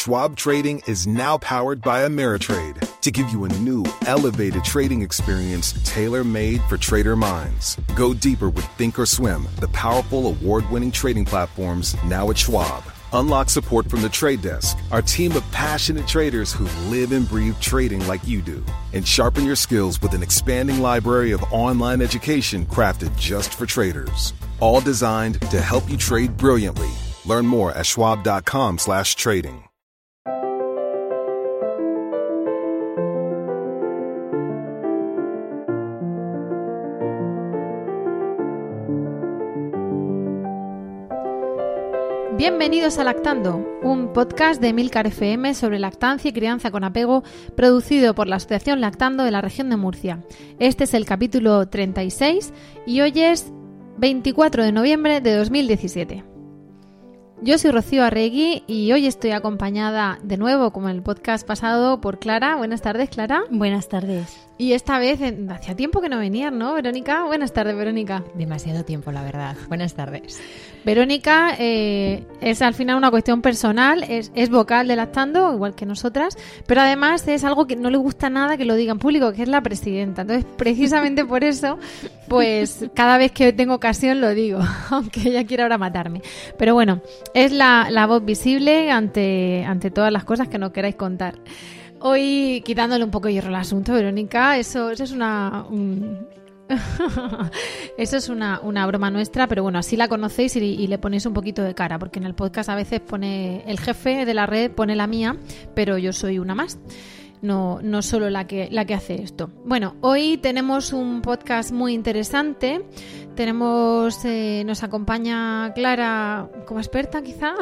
Schwab Trading is now powered by Ameritrade to give you a new, elevated trading experience tailor made for trader minds. Go deeper with Thinkorswim, the powerful award winning trading platforms now at Schwab. Unlock support from the trade desk, our team of passionate traders who live and breathe trading like you do. And sharpen your skills with an expanding library of online education crafted just for traders. All designed to help you trade brilliantly. Learn more at schwab.com slash trading. Bienvenidos a Lactando, un podcast de Milcar FM sobre lactancia y crianza con apego, producido por la Asociación Lactando de la región de Murcia. Este es el capítulo 36 y hoy es 24 de noviembre de 2017. Yo soy Rocío Arregui y hoy estoy acompañada de nuevo, como en el podcast pasado, por Clara. Buenas tardes, Clara. Buenas tardes. Y esta vez, hacía tiempo que no venías, ¿no, Verónica? Buenas tardes, Verónica. Demasiado tiempo, la verdad. Buenas tardes. Verónica eh, es al final una cuestión personal, es, vocal de Lactando, igual que nosotras, pero además es algo que no le gusta nada que lo diga en público, que es la presidenta. Entonces, precisamente por eso, pues cada vez que tengo ocasión lo digo, aunque ella quiera ahora matarme. Pero bueno, es la, la voz visible ante, ante todas las cosas que no queráis contar. Hoy, quitándole un poco hierro al asunto, Verónica, eso, eso es una... eso es una, una, broma nuestra, pero bueno, así la conocéis y, le ponéis un poquito de cara, porque en el podcast a veces pone el jefe de la red, pone la mía, pero yo soy una más. No, no solo la que, la que hace esto. Bueno, hoy tenemos un podcast muy interesante tenemos, eh, nos acompaña Clara como experta, quizá.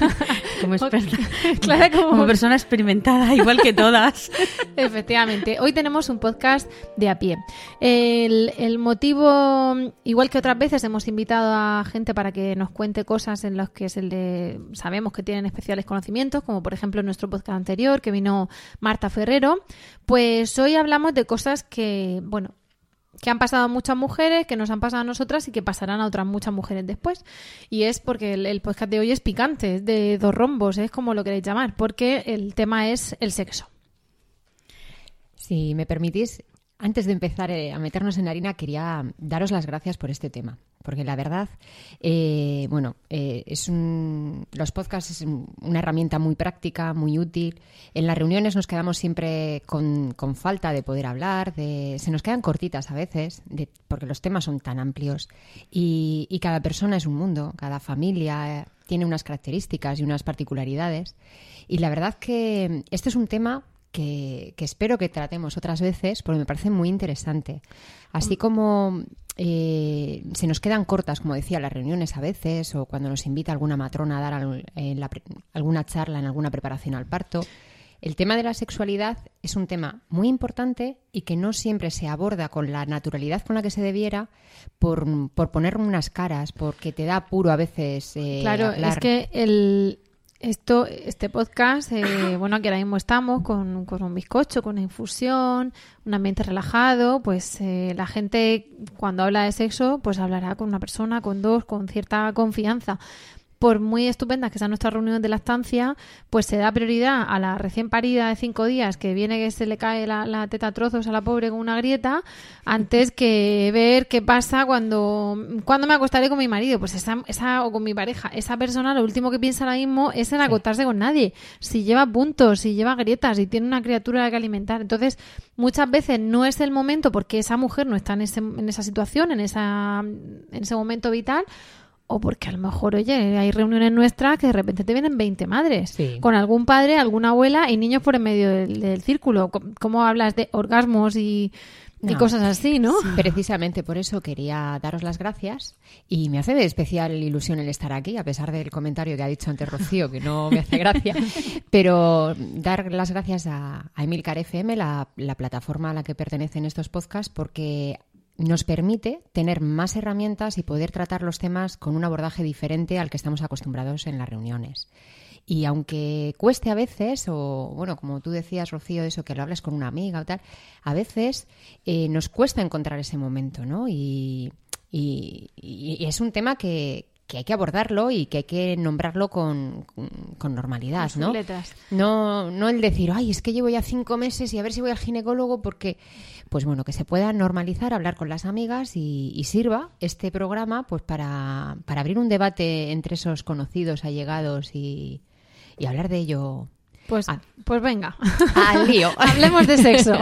como experta. Clara como... persona experimentada, igual que todas. Efectivamente. Hoy tenemos un podcast de a pie. El, el, motivo, igual que otras veces, hemos invitado a gente para que nos cuente cosas en las que se le, sabemos que tienen especiales conocimientos, como por ejemplo en nuestro podcast anterior, que vino Marta Ferrero. Pues hoy hablamos de cosas que, bueno, que han pasado a muchas mujeres, que nos han pasado a nosotras y que pasarán a otras muchas mujeres después. Y es porque el, podcast de hoy es picante, es de dos rombos, es como lo queréis llamar, porque el tema es el sexo. Si me permitís, antes de empezar eh, a meternos en harina, quería daros las gracias por este tema, porque la verdad, eh, bueno, eh, es un, los podcasts es una herramienta muy práctica, muy útil. En las reuniones nos quedamos siempre con, falta de poder hablar, de, se nos quedan cortitas a veces, porque los temas son tan amplios y, y cada persona es un mundo, cada familia tiene unas características y unas particularidades. Y la verdad que este es un tema que, espero que tratemos otras veces porque me parece muy interesante. Así como eh, se nos quedan cortas, como decía, las reuniones a veces o cuando nos invita alguna matrona a dar alguna charla en alguna preparación al parto. El tema de la sexualidad es un tema muy importante y que no siempre se aborda con la naturalidad con la que se debiera por, poner unas caras, porque te da apuro a veces. Eh, claro, es que el, esto, este podcast, eh, bueno, aquí ahora mismo estamos con, con, un bizcocho, con una infusión, un ambiente relajado, pues eh, la gente cuando habla de sexo, pues hablará con una persona, con dos, con cierta confianza por muy estupendas que sean nuestras reuniones de lactancia, pues se da prioridad a la recién parida de cinco días que viene que se le cae la, teta a trozos a la pobre con una grieta, antes que ver qué pasa cuando, cuando me acostaré con mi marido. Pues esa, esa, o con mi pareja. Esa persona lo último que piensa ahora mismo es en acostarse con nadie. Si lleva puntos, si lleva grietas, si tiene una criatura que alimentar. Entonces, muchas veces no es el momento porque esa mujer no está en, ese, en esa situación, en, esa, en ese momento vital o porque a lo mejor, oye, hay reuniones nuestras que de repente te vienen 20 madres, con algún padre, alguna abuela y niños por en medio del, círculo. ¿Cómo hablas de orgasmos y, cosas así, ¿no? Precisamente por eso quería daros las gracias y me hace de especial ilusión el estar aquí, a pesar del comentario que ha dicho antes Rocío, que no me hace gracia, pero dar las gracias a, a Emilcar FM, la, la plataforma a la que pertenecen estos podcasts, porque nos permite tener más herramientas y poder tratar los temas con un abordaje diferente al que estamos acostumbrados en las reuniones. Y aunque cueste a veces, o bueno, como tú decías, Rocío, eso que lo hables con una amiga o tal, a veces eh, nos cuesta encontrar ese momento, ¿no? Y, y, es un tema que, que hay que abordarlo y que hay que nombrarlo con, con normalidad, Con ¿no? letras. No, no el decir, ay, es que llevo ya cinco meses y a ver si voy al ginecólogo porque, pues bueno, que se pueda normalizar, hablar con las amigas y, y sirva este programa pues para, para abrir un debate entre esos conocidos, allegados y, y hablar de ello. Pues, Ah. pues venga. Al lío. Hablemos de sexo.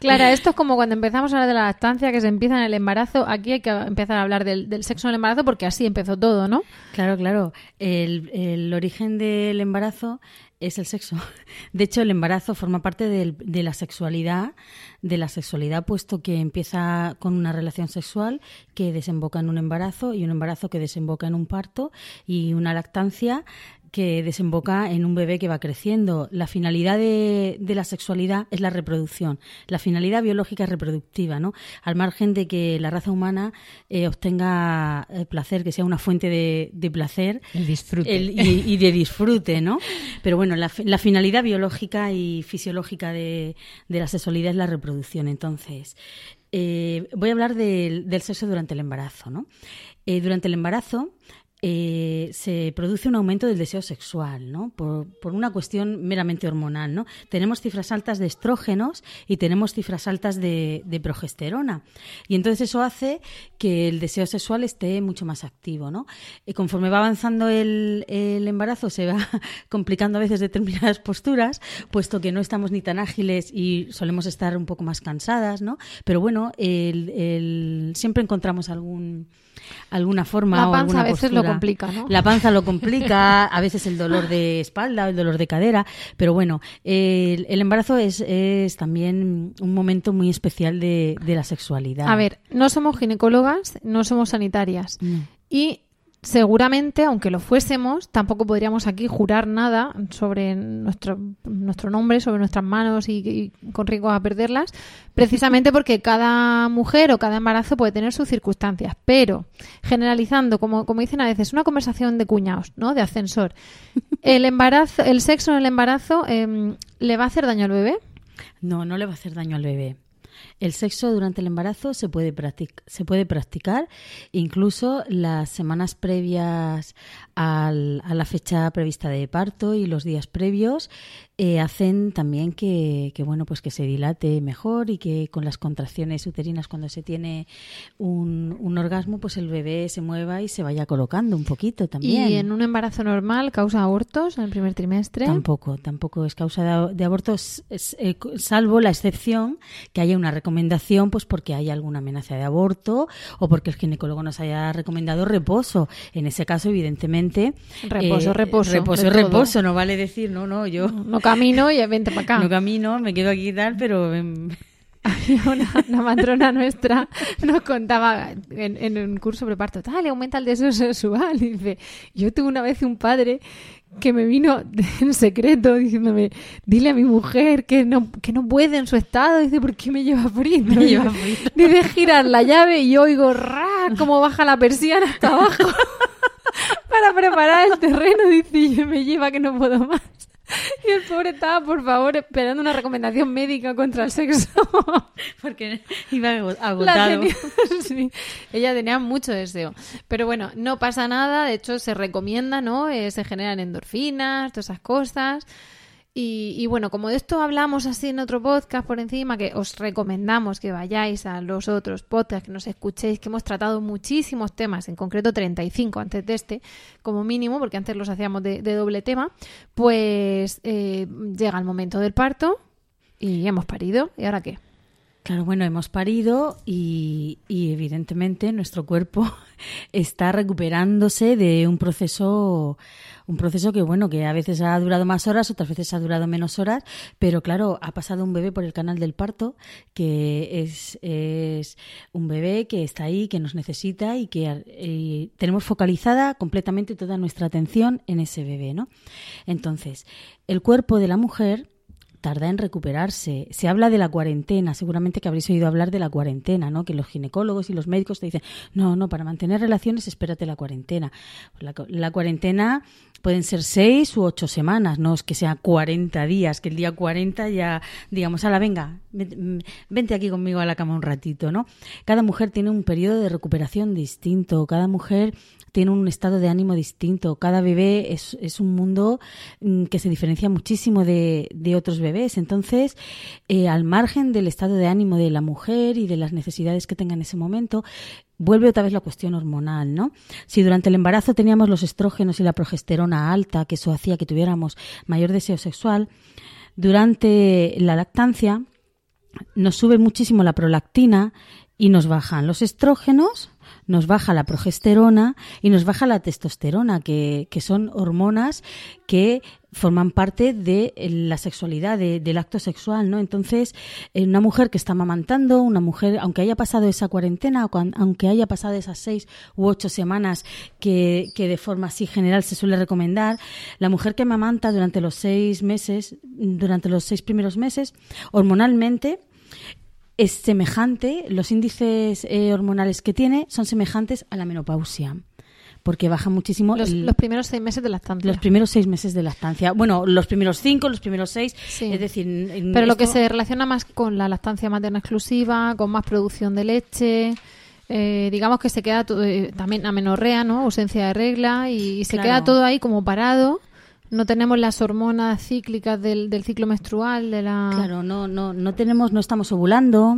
Clara, esto es como cuando empezamos a hablar de la lactancia, que se empieza en el embarazo. Aquí hay que empezar a hablar del, del sexo en el embarazo porque así empezó todo, ¿no? Claro, claro. El, el origen del embarazo es el sexo. De hecho, el embarazo forma parte del- de la sexualidad, de la sexualidad, puesto que empieza con una relación sexual que desemboca en un embarazo y un embarazo que desemboca en un parto y una lactancia que desemboca en un bebé que va creciendo. La finalidad de, de la sexualidad es la reproducción. La finalidad biológica es reproductiva, ¿no? Al margen de que la raza humana eh, obtenga eh, placer, que sea una fuente de, de placer El disfrute. el- y, y de disfrute, ¿no? Pero bueno, la, la finalidad biológica y fisiológica de, de la sexualidad es la reproducción. Entonces, eh, voy a hablar del, del sexo durante el embarazo, ¿no? Eh, durante el embarazo eh, se produce un aumento del deseo sexual, ¿no? Por, por una cuestión meramente hormonal, ¿no? Tenemos cifras altas de estrógenos y tenemos cifras altas de, de progesterona. Y entonces eso hace que el deseo sexual esté mucho más activo, ¿no? Y conforme va avanzando el, el embarazo se va complicando a veces determinadas posturas, puesto que no estamos ni tan ágiles y solemos estar un poco más cansadas, ¿no? Pero bueno, el- el- siempre encontramos algún alguna forma La o alguna a veces lo postura. Complica, ¿no? La panza lo complica, a veces el dolor de espalda, el dolor de cadera, pero bueno, el, el embarazo es, es también un momento muy especial de, de la sexualidad. A ver, no somos ginecólogas, no somos sanitarias. No. Y seguramente, aunque lo fuésemos, tampoco podríamos aquí jurar nada sobre nuestro, nuestro nombre, sobre nuestras manos y, con riesgo a perderlas, precisamente porque cada mujer o cada embarazo puede tener sus circunstancias. Pero, generalizando, como, como dicen a veces, una conversación de cuñados, ¿no? De ascensor. El embarazo, el sexo en el embarazo em, le va a hacer daño al bebé. No, no le va a hacer daño al bebé. El sexo durante el embarazo se puede, se puede practicar incluso las semanas previas al- a la fecha prevista de parto y los días previos eh, hacen también que, que, bueno pues que se dilate mejor y que con las contracciones uterinas cuando se tiene un, un orgasmo pues el bebé se mueva y se vaya colocando un poquito también. Y en un embarazo normal causa abortos en el primer trimestre. Tampoco, tampoco es causa de, de abortos, es, eh, salvo la excepción que haya una recomendación, pues porque haya alguna amenaza de aborto o porque el ginecólogo nos haya recomendado reposo. En ese caso, evidentemente. Reposo, reposo, Reposo, de todo. reposo. No vale decir, no, no, yo No camino y vente para acá. no camino, me quedo aquí y tal, pero. em, una, una matrona nuestra nos contaba en, en un curso preparto, tal, le aumenta el deseo sexual. Y dice, yo tuve una vez un padre que me vino en secreto diciéndome, dile a mi mujer que no, que no puede en su estado. Dice, ¿por qué me lleva frito? Me lleva Dice, frito. Dice, girar la llave y yo oigo, ra, cómo baja la persiana hasta abajo. Para preparar el terreno, dice, me lleva que no puedo más. Y el pobre estaba, por favor, esperando una recomendación médica contra el sexo. porque iba agotado. tenía- sí. Ella tenía mucho deseo. Pero bueno, no pasa nada. De hecho, se recomienda, ¿no? Eh, se generan endorfinas, todas esas cosas. Y, y bueno, como de esto hablamos así en otro podcast por encima, que os recomendamos que vayáis a los otros podcasts, que nos escuchéis, que hemos tratado muchísimos temas, en concreto 35 antes de este, como mínimo, porque antes los hacíamos de, doble tema, pues eh, llega el momento del parto y hemos parido. ¿Y ahora qué? Claro, bueno, hemos parido y, y evidentemente nuestro cuerpo está recuperándose de un proceso, un proceso que bueno, que a veces ha durado más horas, otras veces ha durado menos horas, pero claro, ha pasado un bebé por el canal del parto, que es, es un bebé que está ahí, que nos necesita y que eh, tenemos focalizada completamente toda nuestra atención en ese bebé, ¿no? Entonces, el cuerpo de la mujer tarda en recuperarse. Se habla de la cuarentena, seguramente que habréis oído hablar de la cuarentena, ¿no? Que los ginecólogos y los médicos te dicen, no, no, para mantener relaciones espérate la cuarentena. La, la cuarentena pueden ser seis u ocho semanas, no es que sea 40 días, que el día 40 ya, digamos, a la venga, vente aquí conmigo a la cama un ratito, ¿no? Cada mujer tiene un periodo de recuperación distinto, cada mujer tiene un estado de ánimo distinto. Cada bebé es, es un mundo mm, que se diferencia muchísimo de, de otros bebés. Entonces, eh, al margen del estado de ánimo de la mujer y de las necesidades que tenga en ese momento, vuelve otra vez la cuestión hormonal, ¿no? Si durante el embarazo teníamos los estrógenos y la progesterona alta, que eso hacía que tuviéramos mayor deseo sexual, durante la lactancia nos sube muchísimo la prolactina y nos bajan los estrógenos nos baja la progesterona y nos baja la testosterona, que, que son hormonas que forman parte de la sexualidad, del acto sexual, ¿no? Entonces, una mujer que está amamantando, una mujer, aunque haya pasado esa cuarentena, aunque haya pasado esas seis u ocho semanas que, que de forma así general se suele recomendar, la mujer que amamanta durante los seis meses, durante los seis primeros meses, hormonalmente, es semejante, los índices eh, hormonales que tiene son semejantes a la menopausia porque baja muchísimo. Los, los, primeros seis meses de lactancia. Los primeros seis meses de lactancia. Bueno, los primeros cinco, los primeros seis. Es decir. Pero lo que se relaciona más con la lactancia materna exclusiva, con más producción de leche. Eh, digamos que se queda todo, eh, también amenorrea, ¿no? Ausencia de regla y, se queda todo ahí como parado no tenemos las hormonas cíclicas del, del ciclo menstrual, de la... Claro, no, no, no tenemos, no estamos ovulando.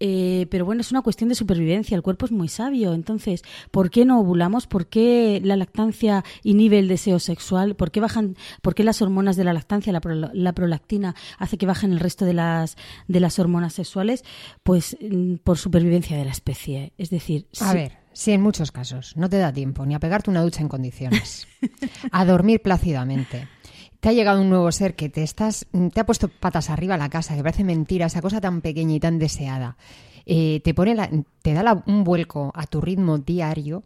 Eh, pero bueno, es una cuestión de supervivencia. El cuerpo es muy sabio. Entonces, ¿por qué no ovulamos? ¿Por qué la lactancia inhibe el deseo sexual? ¿Por qué bajan, por qué las hormonas de la lactancia, la, prolactina, hace que bajen el resto de las, de las hormonas sexuales? Pues mm, por supervivencia de la especie. Es decir, a ver. Sí, en muchos casos. No te da tiempo ni a pegarte una ducha en condiciones, a dormir plácidamente. Te ha llegado un nuevo ser que te estás, te ha puesto patas arriba a la casa, que parece mentira, esa cosa tan pequeña y tan deseada. Eh, te pone te da un vuelco a tu ritmo diario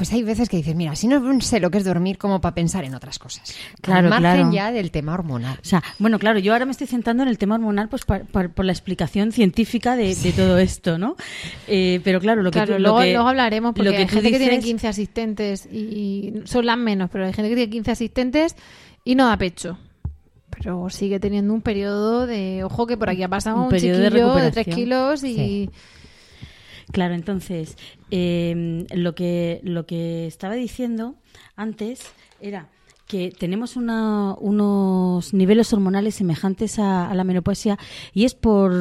pues hay veces que dices, mira, si no sé lo que es dormir como para pensar en otras cosas. Claro, Al margen ya del tema hormonal. O sea, bueno, claro, yo ahora me estoy centrando en el tema hormonal pues por, la explicación científica de, todo esto, ¿no? Eh, pero claro, lo que, claro, luego, hablaremos porque hay gente que tiene 15 asistentes y son las menos, pero hay gente que tiene 15 asistentes y no da pecho pero sigue teniendo un periodo de ojo que por aquí ha pasado un, chiquillo de, 3 kilos y Claro, entonces, em, lo, que, lo que estaba diciendo antes era que tenemos unos niveles hormonales semejantes a, la menopausia y es por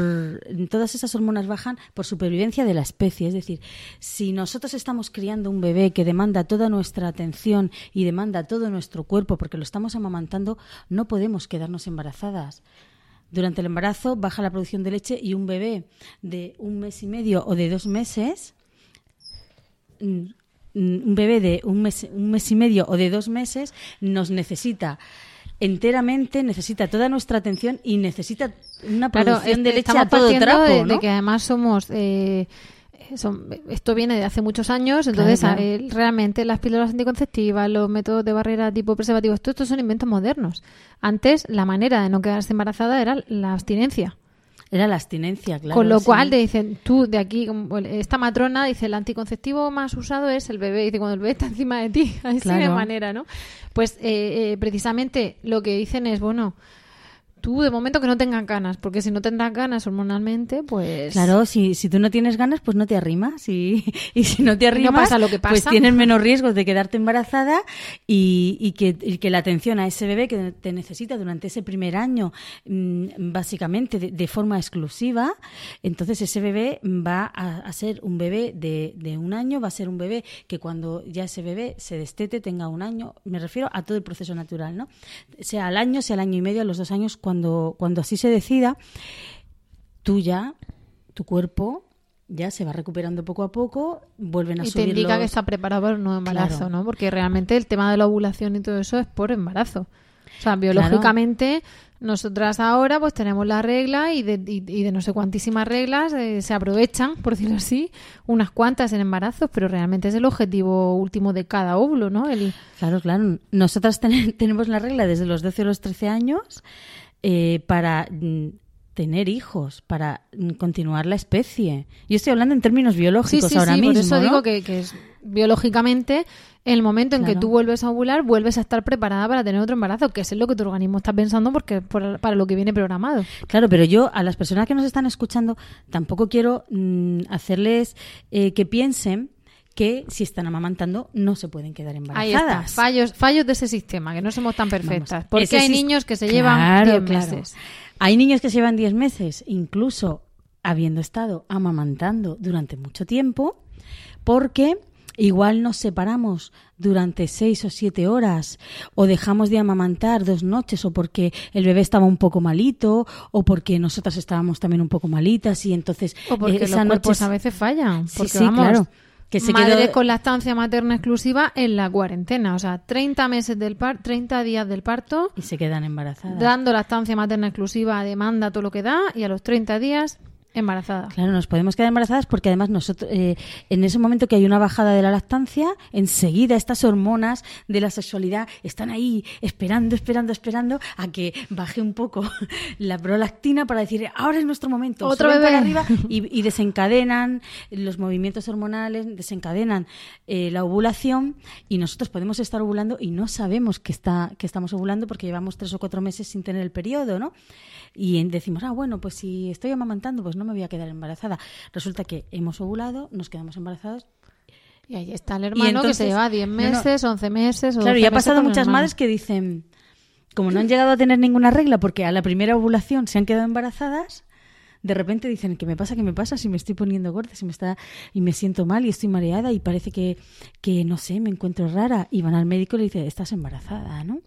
todas esas hormonas bajan por supervivencia de la especie. Es decir, si nosotros estamos criando un bebé que demanda toda nuestra atención y demanda todo nuestro cuerpo porque lo estamos amamantando, no podemos quedarnos embarazadas durante el embarazo baja la producción de leche y un bebé de un mes y medio o de dos meses, un bebé de un mes, un mes y medio o de dos meses nos necesita enteramente, necesita toda nuestra atención y necesita una producción de leche a todo trapo, de, que además somos eh, esto viene de hace muchos años, entonces realmente las píldoras anticonceptivas, los métodos de barrera tipo preservativo, todo estos son inventos modernos. Antes la manera de no quedarse embarazada era la abstinencia. Era la abstinencia, claro. Con lo cual te dicen, tú de aquí, esta matrona dice, el anticonceptivo más usado es el bebé. Dice, cuando el bebé está encima de ti, así de manera, ¿no? Pues eh, eh, precisamente lo que dicen es, bueno, Tú, de momento, que no tengan ganas, porque si no tendrás ganas hormonalmente, pues... Claro, si, si tú no tienes ganas, pues no te arrimas. Y, y si no te arrimas, pasa lo que pues tienes menos riesgos de quedarte embarazada y, y, que, que, la atención a ese bebé que te necesita durante ese primer año, mm, básicamente de, forma exclusiva, entonces ese bebé va a, ser un bebé de, de un año, va a ser un bebé que cuando ya ese bebé se destete, tenga un año, me refiero a todo el proceso natural, ¿no? Sea al año, sea al año y medio, a los dos años, cuando, cuando así se decida, tú ya, tu cuerpo ya se va recuperando poco a poco, vuelven a y subir. Y te indica que está preparado para un nuevo embarazo, ¿no? Porque realmente el tema de la ovulación y todo eso es por embarazo. O sea, biológicamente, nosotras ahora pues tenemos la regla y de, y, de no sé cuantísimas reglas eh, se aprovechan, por decirlo así, unas cuantas en embarazos, pero realmente es el objetivo último de cada óvulo, ¿no? El... Claro, claro. Nosotras tenemos la regla desde los 12 a los 13 años eh, para mm, tener hijos, para mm, continuar la especie. Yo estoy hablando en términos biológicos sí, sí, ahora sí, mismo. Por eso ¿no? digo que, que es biológicamente el momento en que tú vuelves a ovular, vuelves a estar preparada para tener otro embarazo, que es lo que tu organismo está pensando porque por- para lo que viene programado. Claro, pero yo a las personas que nos están escuchando tampoco quiero mm, hacerles eh, que piensen que si están amamantando no se pueden quedar Ahí está, embarazadas. fallos, fallos de ese sistema, que no somos tan perfectas. Vamos, porque hay niños que se Claro, llevan 10 claro. meses. Hay niños que se llevan 10 meses, incluso habiendo estado amamantando durante mucho tiempo, porque igual nos separamos durante 6 o 7 horas, o dejamos de amamantar dos noches, o porque el bebé estaba un poco malito, o porque nosotras estábamos también un poco malitas, y entonces O porque eh, los esa cuerpos noche a veces fallan. Sí, sí, vamos, claro. Que se madre quedó- con lactancia materna exclusiva en la cuarentena. O sea, 30 meses del par 30 días del parto, y se quedan embarazadas. dando lactancia materna exclusiva, demanda todo lo que da, y a los 30 días embarazada. Claro, nos podemos quedar embarazadas porque además nosotros, eh, en ese momento que hay una bajada de la lactancia, enseguida estas hormonas de la sexualidad están ahí esperando, esperando, esperando a que baje un poco la prolactina para decir, ahora es nuestro momento. Otro bebé. para arriba y, y desencadenan los movimientos hormonales, desencadenan eh, la ovulación y nosotros podemos estar ovulando y no sabemos que, está, que estamos ovulando porque llevamos tres o cuatro meses sin tener el periodo, ¿no? Y decimos, ah, bueno, pues si estoy amamantando, pues no me voy a quedar embarazada. Resulta que hemos ovulado, nos quedamos embarazadas. Y ahí está el hermano que se lleva 10 no, no. meses, 11 meses. O Claro, 12 y ha meses pasado muchas madres que dicen, como no han llegado a tener ninguna regla porque a la primera ovulación se han quedado embarazadas, de repente dicen, ¿qué me pasa? ¿Qué me pasa? Si me estoy poniendo gorda, si me está y me siento mal y estoy mareada y parece que, que no sé, me encuentro rara. Y van al médico y le dicen, estás embarazada, ¿no?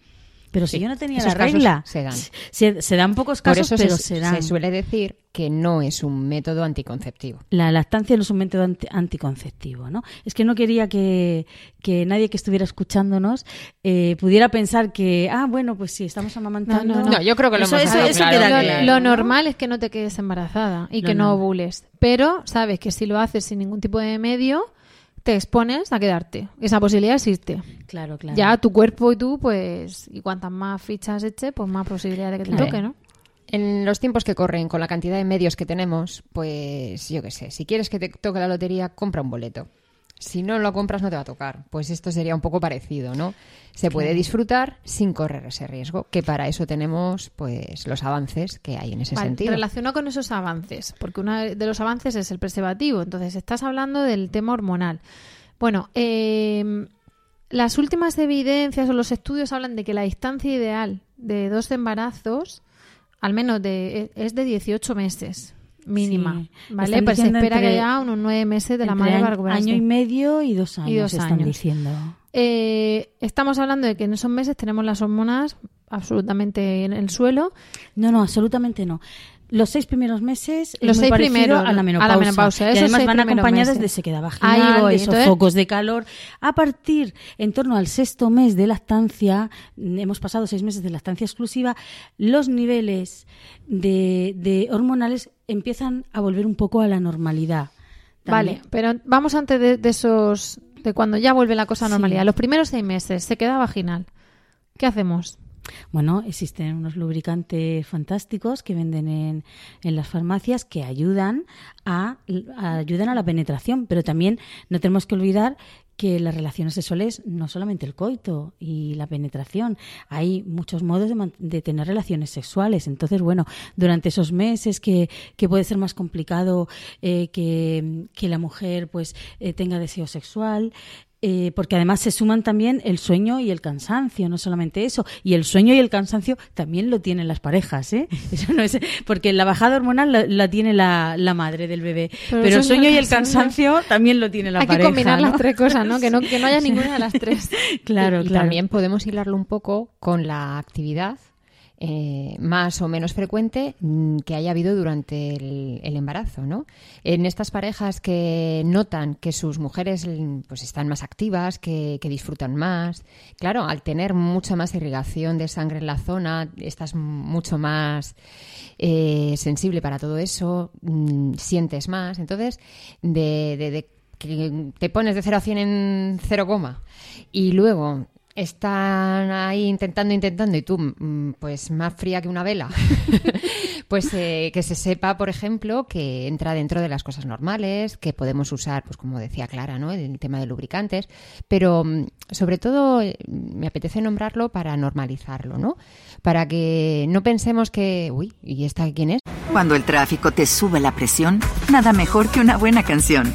Pero si Sí, yo no tenía esos la regla, se dan. Se, se dan pocos Por casos, eso pero se, se, dan. se suele decir que no es un método anticonceptivo. La lactancia no es un método anti- anticonceptivo, ¿no? Es que no quería que, que nadie que estuviera escuchándonos eh, pudiera pensar que, ah, bueno, pues sí, estamos amamantando. No, no, no. No, yo creo que lo Eso- hemos eso- dejado eso claro. queda Lo, lo ¿no? normal es que no te quedes embarazada y que no ovules. Pero sabes que si lo haces sin ningún tipo de medio, te expones a quedarte. Esa posibilidad existe. Claro, claro. Ya tu cuerpo y tú, pues, y cuantas más fichas eche, pues más posibilidad de que te toque, ¿no? En los tiempos que corren, con la cantidad de medios que tenemos, pues yo qué sé, si quieres que te toque la lotería, compra un boleto. Si no lo compras, no te va a tocar. Pues esto sería un poco parecido, ¿no? Se puede disfrutar sin correr ese riesgo, que para eso tenemos pues los avances que hay en ese Vale, sentido. relacionado con esos avances, porque uno de los avances es el preservativo. Entonces, estás hablando del tema hormonal. Bueno, eh, las últimas evidencias o los estudios hablan de que la distancia ideal de dos embarazos, al menos de, es de 18 meses mínima. Sí. ¿Vale? Están Pues se espera entre- que haya unos nueve meses de la madre para recuperarse. año y medio y dos años, dos están años. diciendo. Eh, estamos hablando de que en esos meses tenemos las hormonas absolutamente en el suelo. No, no, absolutamente no. Los seis primeros meses es Los muy seis primeros, a la a la menopausa. Y además van acompañadas meses. de sequedad Ahí vaginal, voy, de entonces- sofocos, de calor. A partir, en torno al sexto mes de lactancia, mm, hemos pasado seis meses de lactancia exclusiva, los niveles de, de hormonales empiezan a volver un poco a la normalidad. Vale, pero vamos antes de, de esos, de cuando ya vuelve la cosa a Sí. normalidad. Los primeros seis meses, se queda vaginal. ¿Qué hacemos? Bueno, existen unos lubricantes fantásticos que venden en, en las farmacias que ayudan a, ayudan a la penetración, pero también no tenemos que olvidar que las relaciones sexuales no solamente el coito y la penetración, hay muchos modos de tener relaciones sexuales. Entonces, bueno, durante esos meses que, que puede ser más complicado eh, que, que la mujer pues eh, tenga deseo sexual, eh, porque además se suman también el sueño y el cansancio, no solamente eso. Y el sueño y el cansancio también lo tienen las parejas, ¿eh? Eso no es, porque la bajada hormonal la, la tiene la, la madre del bebé. Pero Pero, el sueño y el cansancio también lo tiene la Hay pareja. que combinar ¿no? las tres cosas, ¿no? Que, ¿no? que no haya ninguna de las tres. Claro, y, y claro. también podemos hilarlo un poco con la actividad eh, más o menos frecuente mm, que haya habido durante el, embarazo, ¿no? En estas parejas que notan que sus mujeres mm, pues están más activas, que, disfrutan más, claro, al tener mucha más irrigación de sangre en la zona, estás mucho más eh, sensible para todo eso, mm, sientes más, entonces de, que te pones de 0 a 100 en 0, coma y luego están ahí intentando, intentando y tú, mm, pues más fría que una vela, pues eh, que se sepa, por ejemplo, que entra dentro de las cosas normales, que podemos usar, pues como decía Clara, ¿no? El tema de lubricantes, pero mm, sobre todo eh, me apetece nombrarlo para normalizarlo, ¿no? Para que no pensemos que, uy, ¿y esta quién es? Cuando el tráfico te sube la presión, nada mejor que una buena canción.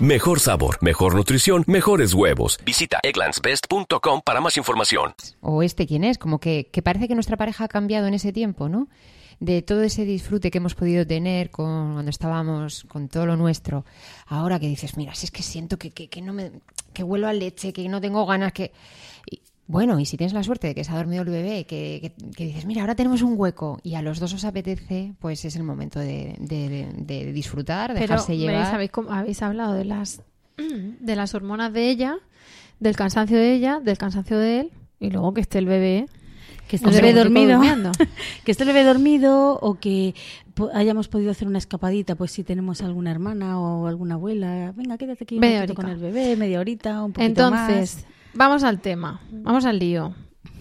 Mejor sabor, mejor nutrición, mejores huevos. Visita egglandsbest.com para más información. O este quién es, como que, que parece que nuestra pareja ha cambiado en ese tiempo, ¿no? de todo ese disfrute que hemos podido tener con, cuando estábamos con todo lo nuestro, ahora que dices, mira, si es que siento que, que, que no me, que huelo a leche, que no tengo ganas, que... bueno, y si tienes la suerte de que se ha dormido el bebé, que, que- que dices, mira, ahora tenemos un hueco y a los dos os apetece, pues es el momento de, de- de disfrutar, Pero dejarse ¿veis? llevar. habéis, habéis hablado de las de las hormonas de ella, del cansancio de ella, del cansancio de él, y luego que esté el bebé. Que esté el bebé dormido. que esté el bebé dormido o que po- hayamos podido hacer una escapadita, pues si tenemos alguna hermana o alguna abuela. Venga, quédate aquí un con el bebé, media horita, un poquito Entonces, vamos al tema, vamos al lío.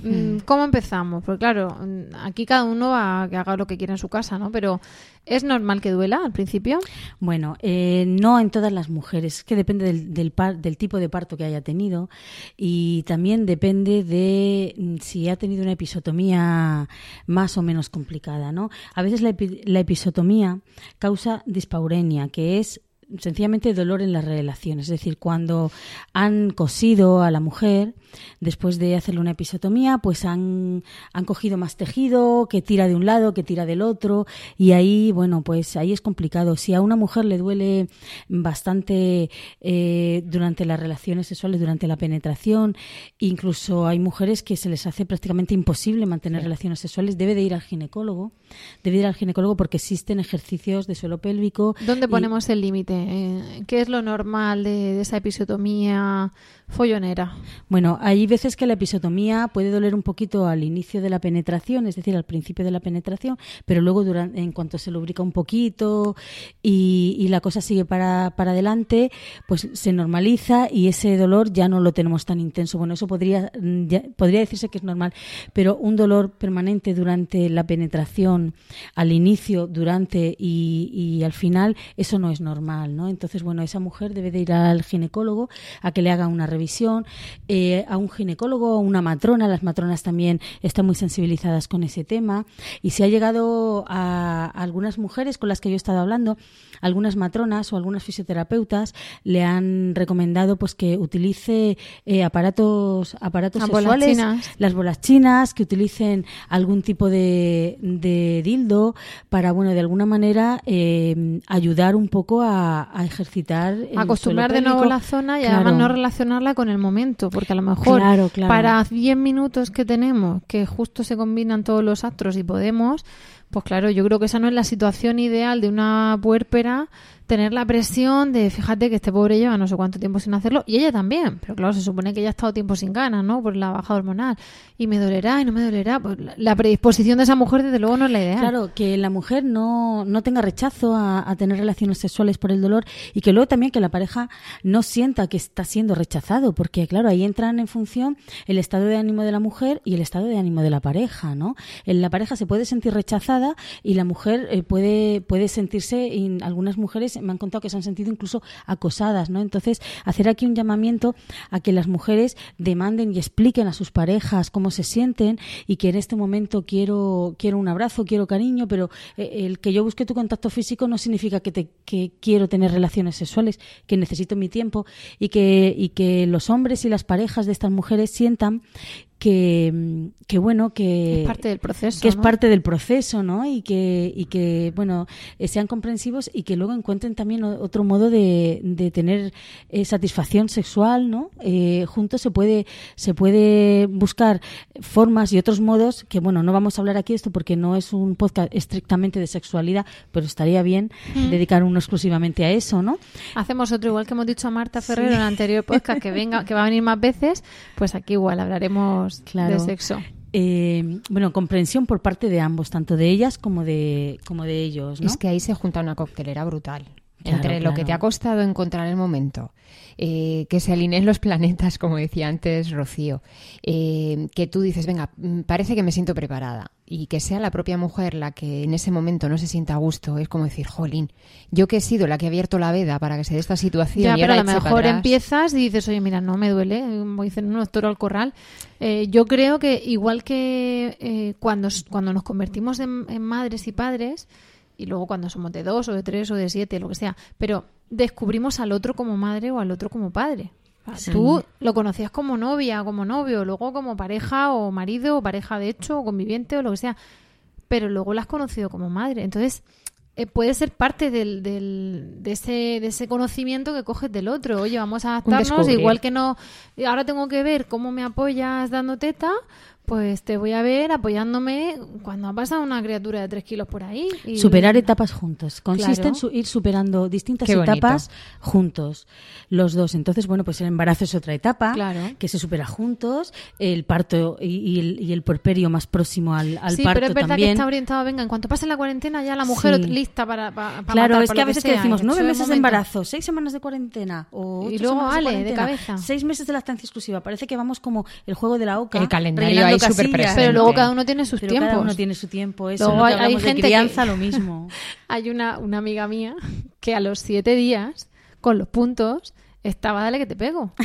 Mm, ¿Cómo empezamos? Porque claro, mm, aquí cada uno va a que haga lo que quiera en su casa, ¿no? Pero ¿es normal que duela al principio? Bueno, eh, no en todas las mujeres, es que depende del, del, par- del tipo de parto que haya tenido y también depende de mm, si ha tenido una episotomía más o menos complicada, ¿no? A veces la, epi- la episotomía causa dispaurenia, que es sencillamente dolor en las relaciones, es decir, cuando han cosido a la mujer después de hacerle una episotomía, pues han, han cogido más tejido que tira de un lado, que tira del otro y ahí, bueno, pues ahí es complicado. Si a una mujer le duele bastante eh, durante las relaciones sexuales, durante la penetración, incluso hay mujeres que se les hace prácticamente imposible mantener relaciones sexuales, debe de ir al ginecólogo, debe de ir al ginecólogo porque existen ejercicios de suelo pélvico. ¿Dónde y- ponemos el límite? Eh, ¿Qué es lo normal de, esa episiotomía follonera? Bueno, hay veces que la episotomía puede doler un poquito al inicio de la penetración, es decir, al principio de la penetración, pero luego durante, en cuanto se lubrica un poquito y, la cosa sigue para, adelante, pues se normaliza y ese dolor ya no lo tenemos tan intenso. Bueno, eso podría, mm, podría decirse que es normal, pero un dolor permanente durante la penetración, al inicio, durante y al final, eso no es normal, ¿no? Entonces, bueno, esa mujer debe de ir al ginecólogo a que le haga una revisión, eh, a un ginecólogo, a una matrona, las matronas también están muy sensibilizadas con ese tema, y si ha llegado a, a algunas mujeres con las que yo he estado hablando, algunas matronas o algunas fisioterapeutas le han recomendado pues que utilice eh, aparatos aparatos Las bolas sexuales chinas. las bolas chinas, que utilicen algún tipo de, de dildo para, bueno, de alguna manera eh, ayudar un poco a, a ejercitar. el Acostumbrar de nuevo la zona y Claro. además no relacionarla con el momento, porque a lo mejor Claro, claro. para 10 minutos que tenemos, que justo se combinan todos los astros y podemos, pues claro, yo creo que esa no es la situación ideal de una puérpera tener la presión de, fíjate que este pobre lleva no sé cuánto tiempo sin hacerlo, y ella también, pero claro, se supone que ella ha estado tiempo sin ganas, ¿no? Por la baja hormonal, y me dolerá y no me dolerá, pues la- predisposición de esa mujer desde luego no es la ideal. Claro, que la mujer no, no tenga rechazo a, a tener relaciones sexuales por el dolor y que luego también que la pareja no sienta que está siendo rechazado, porque claro, ahí entran en función el estado de ánimo de la mujer y el estado de ánimo de la pareja, ¿no? En la pareja se puede sentir rechazada y la mujer eh, puede, puede sentirse, algunas mujeres me han contado que se han sentido incluso acosadas, ¿no? Entonces, hacer aquí un llamamiento a que las mujeres demanden y expliquen a sus parejas cómo se sienten y que en este momento quiero, quiero un abrazo, quiero cariño, pero eh, el que yo busque tu contacto físico no significa que, te, quiero tener relaciones sexuales, que necesito mi tiempo y que, y que los hombres y las parejas de estas mujeres sientan que, que bueno que Es parte del proceso, que es ¿no? parte del proceso no y que y que bueno eh, sean comprensivos y que luego encuentren también otro modo de, de tener eh, satisfacción sexual no Eh, juntos se puede se puede buscar formas y otros modos que bueno no vamos a hablar aquí de esto porque no es un podcast estrictamente de sexualidad pero estaría bien dedicar uno exclusivamente a eso no Hacemos otro, igual que hemos dicho a Marta Ferrero en el anterior podcast, que venga, que va a venir más veces, pues aquí igual hablaremos Claro. de sexo. Eh, bueno comprensión por parte de ambos tanto de ellas como de como de ellos ¿no? Es que ahí se junta una coctelera brutal. Claro, Entre lo que te ha costado encontrar el momento, eh, que se alineen los planetas, como decía antes Rocío, eh, que tú dices, venga, mm, parece que me siento preparada, y que sea la propia mujer la que en ese momento no se sienta a gusto, es como decir, jolín, yo que he sido la que ha abierto la veda para que se dé esta situación Ya, y pero a lo mejor atrás". empiezas y dices, oye, mira, no me duele, como dicen unos toro al corral. Eh, yo creo que igual que eh, cuando, cuando nos convertimos en, en madres y padres, y luego cuando somos de dos o de tres o de siete, lo que sea, pero descubrimos al otro como madre o al otro como padre. Tú lo conocías como novia, como novio, luego como pareja o marido o pareja de hecho o conviviente o lo que sea, pero luego la has conocido como madre. Entonces, eh, puede ser parte del, del- de, ese, de ese conocimiento que coges del otro. Oye, vamos a adaptarnos, igual que no. Ahora tengo que ver cómo me apoyas dando teta, pues te voy a ver apoyándome cuando ha pasado una criatura de tres kilos por ahí. y- Superar etapas juntos. Consiste Claro. en su- ir superando distintas Qué bonito. etapas juntos, los dos. Entonces, bueno, pues el embarazo es otra etapa Claro. que se supera juntos, el parto y, y el, y el puerperio más próximo al, al sí, parto pero es verdad también. que está orientado, venga, en cuanto pase la cuarentena ya la mujer Sí. lista para, para, para Claro, matar, es que a veces que sea, decimos nueve eso meses es de embarazo, seis semanas de cuarentena o Y ocho luego, semanas de ale, de cuarentena, cabeza. seis meses de lactancia exclusiva. Parece que vamos como el juego de la oca. El calendario rellenando súper presente. Pero luego cada uno tiene sus Pero tiempos. cada uno tiene su tiempo. Eso Luego es lo que hay- de gente que- crianza, lo mismo. Hay una, una amiga mía que a los siete días, con los puntos, estaba dale que te pego.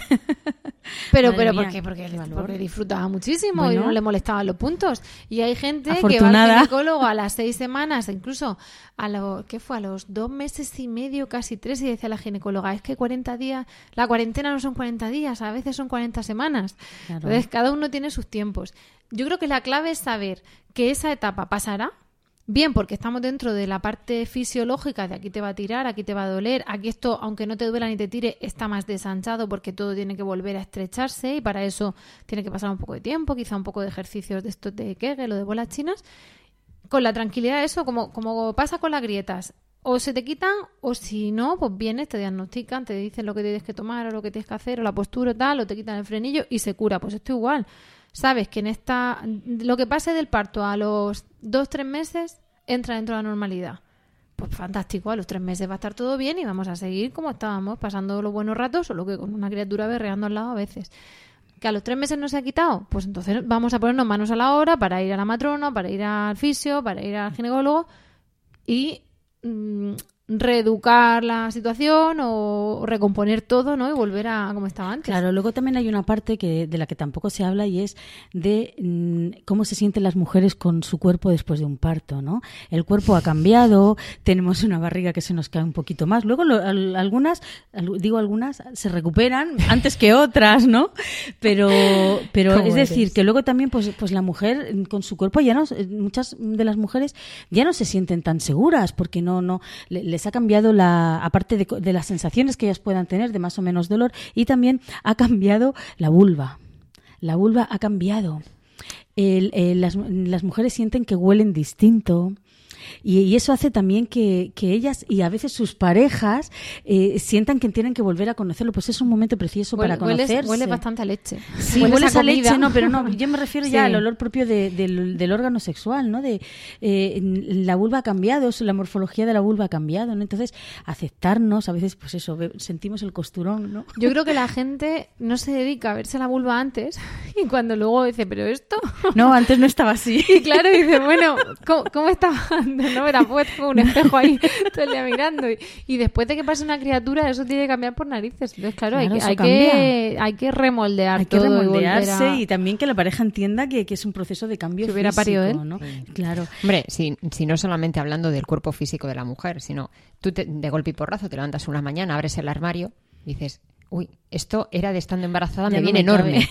Pero, Madre pero mía, ¿por qué? Porque, qué porque disfrutaba muchísimo y no le molestaban los puntos. Y hay gente que va Afortunada. al ginecólogo a las seis semanas, incluso a los, ¿qué fue? A los dos meses y medio, casi tres, y decía la ginecóloga, es que 40 días, la cuarentena no son 40 días, a veces son 40 semanas. Claro. Entonces, cada uno tiene sus tiempos. Yo creo que la clave es saber que esa etapa pasará, Bien, porque estamos dentro de la parte fisiológica de aquí te va a tirar, aquí te va a doler, aquí esto, aunque no te duela ni te tire, está más desanchado porque todo tiene que volver a estrecharse y para eso tiene que pasar un poco de tiempo, quizá un poco de ejercicios de estos de Kegel o de bolas chinas. Con la tranquilidad eso, como, como pasa con las grietas, o se te quitan o si no, pues vienes, te diagnostican, te dicen lo que tienes que tomar o lo que tienes que hacer o la postura o tal, o te quitan el frenillo y se cura. Pues esto igual. Sabes que en esta, lo que pase del parto a los dos, tres meses, entra dentro de la normalidad. Pues fantástico, a los tres meses va a estar todo bien y vamos a seguir como estábamos, pasando los buenos ratos, solo que con una criatura berreando al lado a veces. Que a los tres meses no se ha quitado, pues entonces vamos a ponernos manos a la obra para ir a la matrona, para ir al fisio, para ir al ginecólogo y mm, reeducar la situación o recomponer todo, ¿no? Y volver a como estaba antes. Claro, luego también hay una parte que de la que tampoco se habla y es de mm, cómo se sienten las mujeres con su cuerpo después de un parto, ¿no? El cuerpo ha cambiado, tenemos una barriga que se nos cae un poquito más. Luego lo- al- algunas, al- digo algunas, se recuperan antes que otras, ¿no? Pero, pero ¿Cómo es decir que luego también pues, pues la mujer mm, con su cuerpo ya no, eh, muchas de las mujeres ya no se sienten tan seguras porque no, no le- les ha cambiado la, aparte de, de las sensaciones que ellas puedan tener de más o menos dolor y también ha cambiado la vulva. La vulva ha cambiado. El- el- las, las mujeres sienten que huelen distinto. Y, y eso hace también que, que ellas y a veces sus parejas eh, sientan que tienen que volver a conocerlo. Pues es un momento precioso Huele, para conocerse. huele bastante a leche. Sí, hueles a, leche, no, pero no, yo me refiero ya al olor propio de- del, del órgano sexual, ¿no? De eh, la vulva ha cambiado, la morfología de la vulva ha cambiado, ¿no? Entonces, aceptarnos, a veces, pues eso, sentimos el costurón, ¿no? Yo creo que la gente no se dedica a verse la vulva antes Y cuando luego dice, ¿pero esto? No, antes no estaba así. Y claro, dice, bueno, ¿cómo, cómo estaba antes? No era pues un espejo ahí todo el día mirando. Y, y después de que pase una criatura, eso tiene que cambiar por narices. Entonces, claro, hay, Claro, que, hay, que, hay que remoldear Hay que todo remoldearse a- y también que la pareja entienda que, que es un proceso de cambio Que hubiera parido físico, él. ¿no? Claro. Hombre, si, si no solamente hablando del cuerpo físico de la mujer, sino tú te- de golpe y porrazo te levantas una mañana, abres el armario y dices, uy, esto era de estando embarazada, Ya me no viene me cabe". enorme.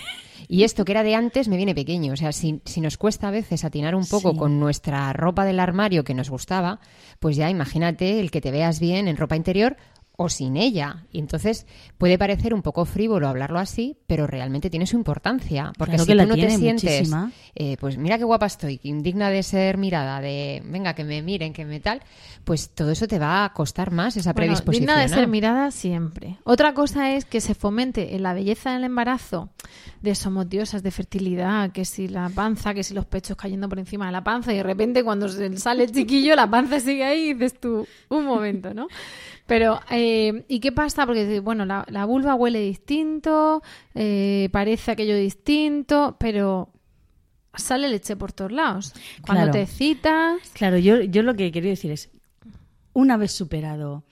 Y esto que era de antes me viene pequeño. O sea, si, si nos cuesta a veces atinar un poco Sí. con nuestra ropa del armario que nos gustaba, pues ya imagínate el que te veas bien en ropa interior o sin ella. Y entonces puede parecer un poco frívolo hablarlo así, pero realmente tiene su importancia. Porque Claro si que la tú no te sientes, eh, pues mira qué guapa estoy, indigna de ser mirada, de venga, que me miren, que me tal, pues todo eso te va a costar más esa Bueno, predisposición. digna de ¿no? ser mirada siempre. Otra cosa es que se fomente en la belleza del embarazo de somos diosas de fertilidad, que si la panza, que si los pechos cayendo por encima de la panza y de repente cuando se sale el chiquillo la panza sigue ahí y dices tú, un momento, ¿no? Pero, eh, ¿y qué pasa? Porque, bueno, la, la vulva huele distinto, eh, parece aquello distinto, pero sale leche por todos lados. Cuando Claro. te citas... Claro, yo, yo lo que quería decir es, una vez superado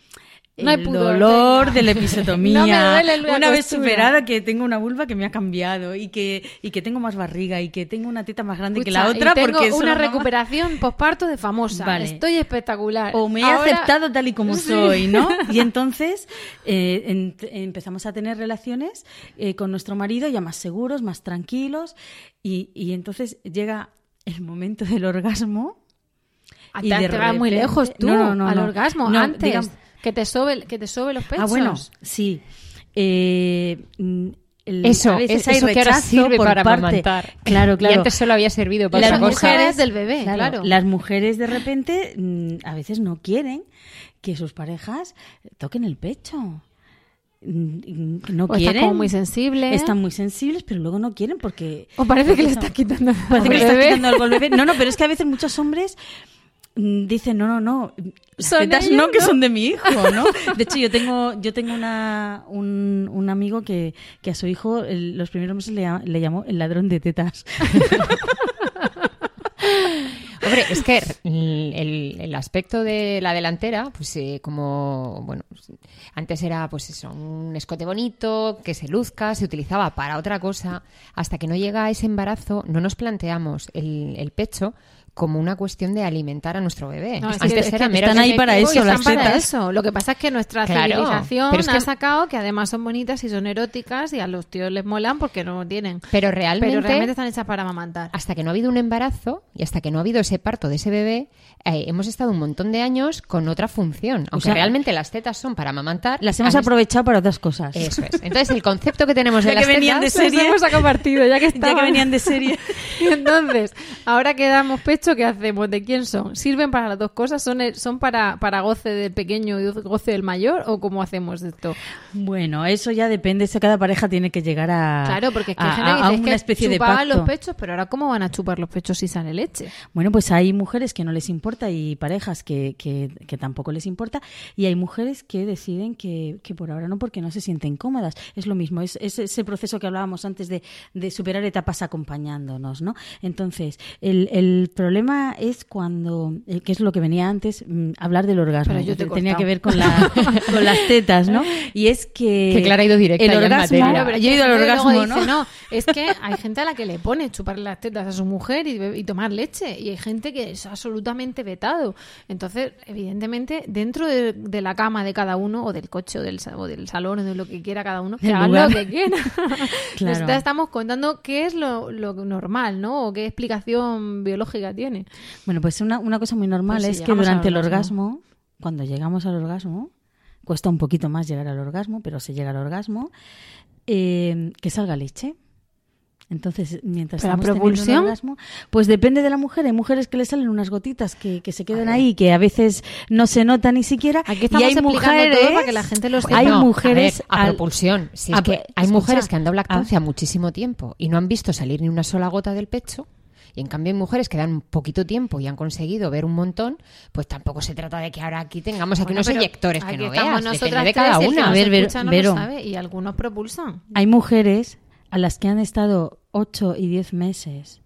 No el pudor, dolor de la episiotomía, No una vez superado que tengo una vulva que me ha cambiado y que, y que tengo más barriga y que tengo una teta más grande que la otra y tengo porque una recuperación posparto de famosa. Vale. Estoy espectacular. o me he Ahora- aceptado tal y como Sí. soy, ¿no? Y entonces eh, en- empezamos a tener relaciones eh, con nuestro marido ya más seguros, más tranquilos y, y entonces llega el momento del orgasmo Ah, y te, de te vas muy lejos tú No, no, no, al orgasmo antes. digamos- que te sobe que te sobe los pechos. Ah, bueno, sí. Eh, mm, el- Eso, a veces hay eso que ahora sirve por para parte-. Claro, claro. Y antes solo había servido para Las mujeres del bebé, claro. Las mujeres de repente mm, a veces no quieren que sus parejas toquen el pecho. Mm, No O están quieren. como muy sensibles. Están muy sensibles, pero luego no quieren porque. O parece que le estás quitando al bebé. No, no, pero es que a veces muchos hombres dicen, no, no, no, las Son tetas ellos, no, que ¿no? son de mi hijo, ¿no? De hecho, yo tengo, yo tengo una, un, un amigo que, que a su hijo el- los primeros meses le, le llamó el ladrón de tetas. Hombre, es que el, el- aspecto de la delantera, pues eh, como, bueno, antes era pues eso, un escote bonito, que se luzca, se utilizaba para otra cosa, hasta que no llega ese embarazo, no nos planteamos el, el pecho como una cuestión de alimentar a nuestro bebé. No, es antes que- es que era están meramente- ahí para eso, están las para tetas. eso. Lo que pasa es que nuestra Claro, civilización pero es ha sacado que además son bonitas y son eróticas y a los tíos les molan porque no lo tienen. Pero realmente, Pero realmente están hechas para amamantar. hasta que no ha habido un embarazo y hasta que no ha habido ese parto de ese bebé, eh, hemos estado un montón de años con otra función. Aunque sea, realmente las tetas son para amamantar. Las hemos han- aprovechado para otras cosas. Eso es. Entonces, el concepto que tenemos de Ya las que venían de tetas... Les serie. hemos sacado partido, ya que Ya que estaban. venían de serie. Y entonces, ahora que damos pecho, ¿qué hacemos? ¿De quién son? ¿Sirven para las dos cosas? ¿Son, son para, para goce del pequeño y goce del mayor? ¿O cómo hacemos esto? Bueno, eso ya depende. eso Cada pareja tiene que llegar a, Claro, porque es que a- gente que a es una que especie de chupaban pacto. los pechos, pero ahora ¿cómo van a chupar los pechos si sale leche? Bueno, pues hay mujeres que no les importa y parejas que, que, que tampoco les importa y hay mujeres que deciden que, que por ahora no porque no se sienten cómodas. Es lo mismo, es, es ese proceso que hablábamos antes de, de superar etapas acompañándonos, ¿no? Entonces, el, el problema es cuando, eh, que es lo que venía antes, mm, hablar del orgasmo. Pero yo te Tenía que ver con, la, con las tetas, ¿no? Y es que... Que Clara ha ido directa el en orgasmo, materia. pero yo he ido al orgasmo, dice, ¿no? Es que hay gente a la que le pone chupar las tetas a su mujer y, tomar leche. Y hay gente que es absolutamente vetado. Entonces, evidentemente, dentro de, de la cama de cada uno, o del coche, o del, o del salón, o de lo que quiera cada uno, que lugar. lo que quieran. Claro. Nosotras estamos contando qué es lo, lo normal, ¿no? O qué explicación biológica tiene. Bueno, pues una, una cosa muy normal Pues es que durante el orgasmo. orgasmo, cuando llegamos al orgasmo, cuesta un poquito más llegar al orgasmo, pero se llega al orgasmo, eh, que salga leche. Entonces, mientras ¿Pero la estamos teniendo propulsión? un orgasmo, pues depende de la mujer. Hay mujeres que le salen unas gotitas que, que se quedan ahí, que a veces no se nota ni siquiera. Aquí y estamos hay explicando mujeres, todo para que la gente lo sepa. Hay No, a mujeres ver, a, al- propulsión. Si es a- que hay escucha, mujeres que han dado a- lactancia muchísimo tiempo y no han visto salir ni una sola gota del pecho. Y en cambio hay mujeres que dan poquito tiempo y han conseguido ver un montón, pues tampoco se trata de que ahora aquí tengamos aquí Bueno, unos eyectores que no veas. nosotras Depende de cada una. A ver, Vero- no Vero. sabe, y algunos propulsan. hay mujeres a las que han estado 8 y 10 meses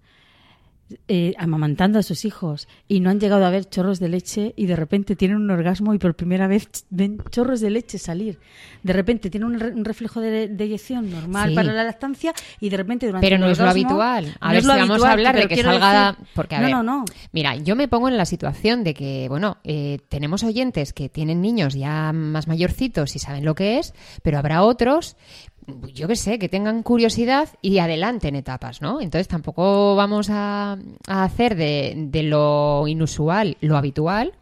eh, amamantando a sus hijos y no han llegado a ver chorros de leche y de repente tienen un orgasmo y por primera vez ven chorros de leche salir. De repente tienen un, re- un reflejo de, de eyección normal Sí. para la lactancia y de repente durante Pero el no es lo habitual. A no ver si vamos habitual, a hablar de que salga. decir- Porque, a no, ver, no, no. Mira, yo me pongo en la situación de que, bueno, eh, tenemos oyentes que tienen niños ya más mayorcitos y saben lo que es, pero habrá otros, yo qué sé, que tengan curiosidad y adelanten etapas, ¿no? Entonces tampoco vamos a, hacer de, de lo inusual lo habitual,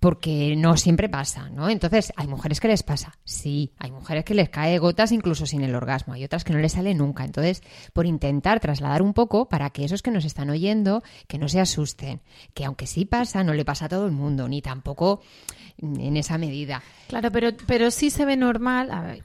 porque no siempre pasa, ¿no? Entonces, hay mujeres que les pasa, sí, hay mujeres que les cae gotas incluso sin el orgasmo, hay otras que no les sale nunca. Entonces, por intentar trasladar un poco para que esos que nos están oyendo, que no se asusten, que aunque sí pasa, no le pasa a todo el mundo, ni tampoco en esa medida. Claro, pero, pero sí se ve normal a ver,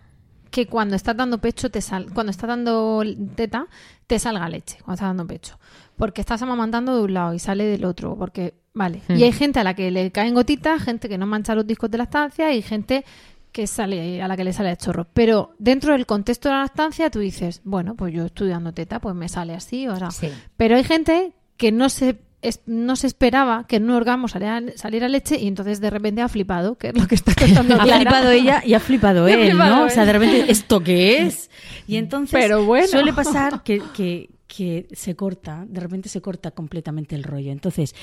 que cuando estás dando pecho, te sal, cuando estás dando teta, te salga leche cuando estás dando pecho. Porque estás amamantando de un lado y sale del otro. Porque, vale. Hmm. Y hay gente a la que le caen gotitas, gente que no mancha los discos de la estancia y gente que sale a la que le sale el chorro. Pero dentro del contexto de la estancia tú dices, bueno, pues yo estoy dando teta, pues me sale así. O sea, Sí. Pero hay gente que no se es- no se esperaba que en un orgasmo saliera, saliera leche y entonces de repente ha flipado, que es lo que está contando Ha Clara. flipado ella y ha flipado él, flipado ¿no? O sea, de repente, ¿esto qué es? Y entonces Pero bueno. suele pasar que, que, que se corta, de repente se corta completamente el rollo. Entonces,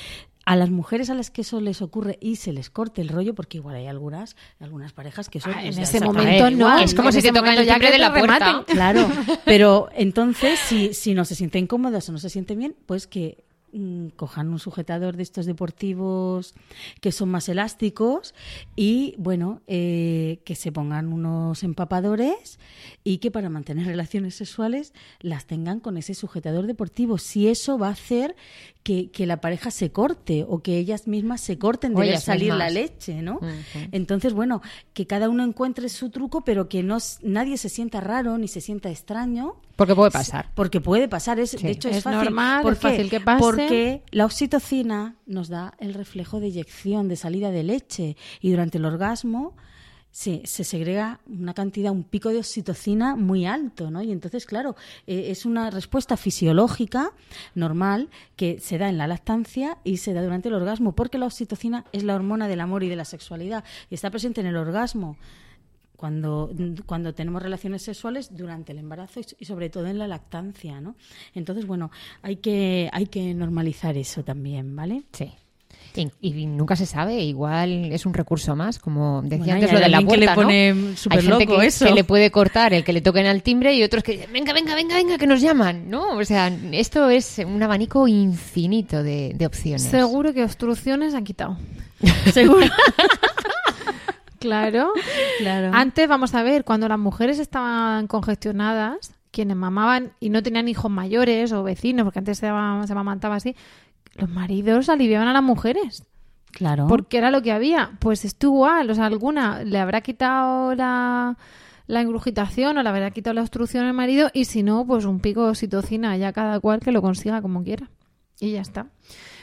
a las mujeres a las que eso les ocurre y se les corte el rollo, porque igual hay algunas, algunas parejas que son... Ah, en ese momento igual. no. Es como si te tocan el timbre de la puerta. rematen. Claro, pero entonces si, si no se sienten cómodas o no se sienten bien, pues que cojan un sujetador de estos deportivos que son más elásticos y bueno, eh, que se pongan unos empapadores y que para mantener relaciones sexuales las tengan con ese sujetador deportivo. Si eso va a hacer que, que la pareja se corte o que ellas mismas se corten de salir la leche, ¿no? Entonces, bueno, que cada uno encuentre su truco, pero que no nadie se sienta raro ni se sienta extraño. Porque puede pasar. Porque puede pasar, es, Sí. de hecho es, Es fácil. normal, ¿Por es fácil que pase. Porque la oxitocina nos da el reflejo de eyección, de salida de leche, y durante el orgasmo se, se segrega una cantidad, un pico de oxitocina muy alto, ¿no? Y entonces, claro, eh, es una respuesta fisiológica normal que se da en la lactancia y se da durante el orgasmo, porque la oxitocina es la hormona del amor y de la sexualidad y está presente en el orgasmo cuando, cuando tenemos relaciones sexuales durante el embarazo y, sobre todo en la lactancia, ¿no? Entonces, bueno, hay que, hay que normalizar eso también, ¿vale? Sí. Y, y nunca se sabe, igual es un recurso más, como decía Bueno, antes lo de la alguien que puerta, le pone ¿no? Hay gente loco que, eso. que le puede cortar el que le toquen al timbre y otros que dicen, venga, venga, venga, venga, que nos llaman, ¿no? O sea, esto es un abanico infinito de, de opciones. Seguro que obstrucciones han quitado. Seguro. Claro. claro. Antes, vamos a ver, cuando las mujeres estaban congestionadas, quienes mamaban y no tenían hijos mayores o vecinos, porque antes se, ama- se amamantaba así, los maridos aliviaban a las mujeres. claro. Porque era lo que había. Pues esto igual, o sea, alguna le habrá quitado la, la engrujitación o le habrá quitado la obstrucción al marido y si no, pues un pico de oxitocina, ya cada cual que lo consiga como quiera. Y ya está.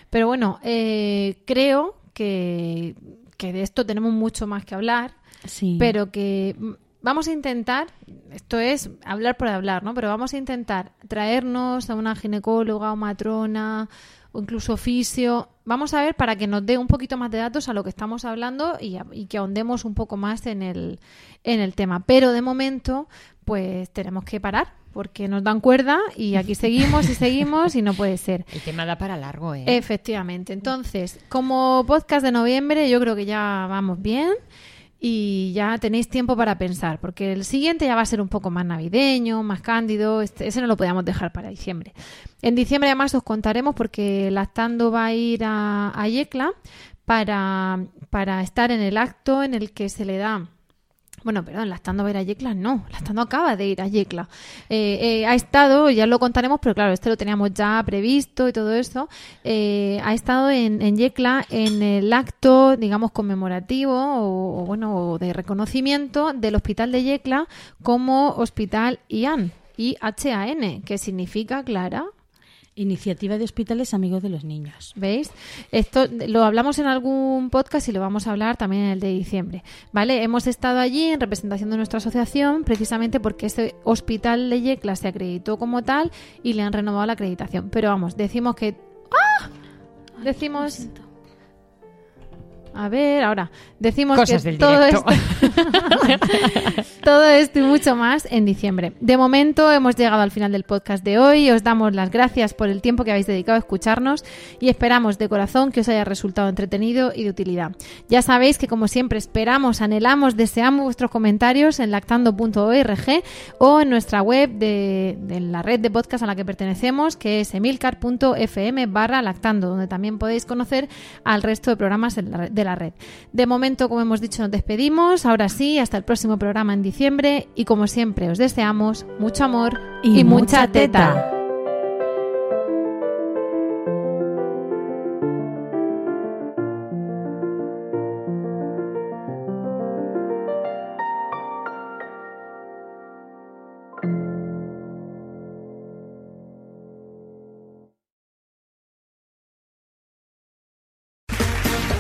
Pero bueno, eh, creo que, que de esto tenemos mucho más que hablar, sí. pero que vamos a intentar, esto es hablar por hablar, ¿no? Pero vamos a intentar traernos a una ginecóloga o matrona o incluso fisio, vamos a ver para que nos dé un poquito más de datos a lo que estamos hablando y, a- y que ahondemos un poco más en el, en el tema. Pero de momento, pues tenemos que parar porque nos dan cuerda y aquí seguimos y seguimos y no puede ser. El tema da para largo, ¿eh? Efectivamente. Entonces, como podcast de noviembre, yo creo que ya vamos bien y ya tenéis tiempo para pensar, porque el siguiente ya va a ser un poco más navideño, más cándido, este- ese no lo podíamos dejar para diciembre. En diciembre además os contaremos porque Lactando va a ir a, Yecla para, para estar en el acto en el que se le da bueno, perdón, Lactando va a ir a Yecla, no, Lactando acaba de ir a Yecla. Eh, eh, ha estado, ya lo contaremos, pero claro, este lo teníamos ya previsto y todo eso. Eh, ha estado en, en Yecla en el acto, digamos, conmemorativo o, o, bueno, de reconocimiento del Hospital de Yecla como Hospital IAN, I-H-A-N, que significa, Clara, Iniciativa de Hospitales Amigos de los Niños. ¿Veis? Esto lo hablamos en algún podcast y lo vamos a hablar también en el de diciembre. ¿Vale? Hemos estado allí en representación de nuestra asociación precisamente porque este hospital de Yecla se acreditó como tal y le han renovado la acreditación. Pero vamos, decimos que. ¡Ah! Decimos. A ver, ahora decimos Cosas que del todo directo. esto, todo esto y mucho más en diciembre. De momento hemos llegado al final del podcast de hoy. Os damos las gracias por el tiempo que habéis dedicado a escucharnos y esperamos de corazón que os haya resultado entretenido y de utilidad. Ya sabéis que como siempre esperamos, anhelamos, deseamos vuestros comentarios en lactando.org o en nuestra web de, de la red de podcast a la que pertenecemos, que es emilcar.fm barra lactando, donde también podéis conocer al resto de programas en la red- de la red. De momento, como hemos dicho, nos despedimos. Ahora sí, hasta el próximo programa en diciembre y como siempre os deseamos mucho amor y, Y mucha teta.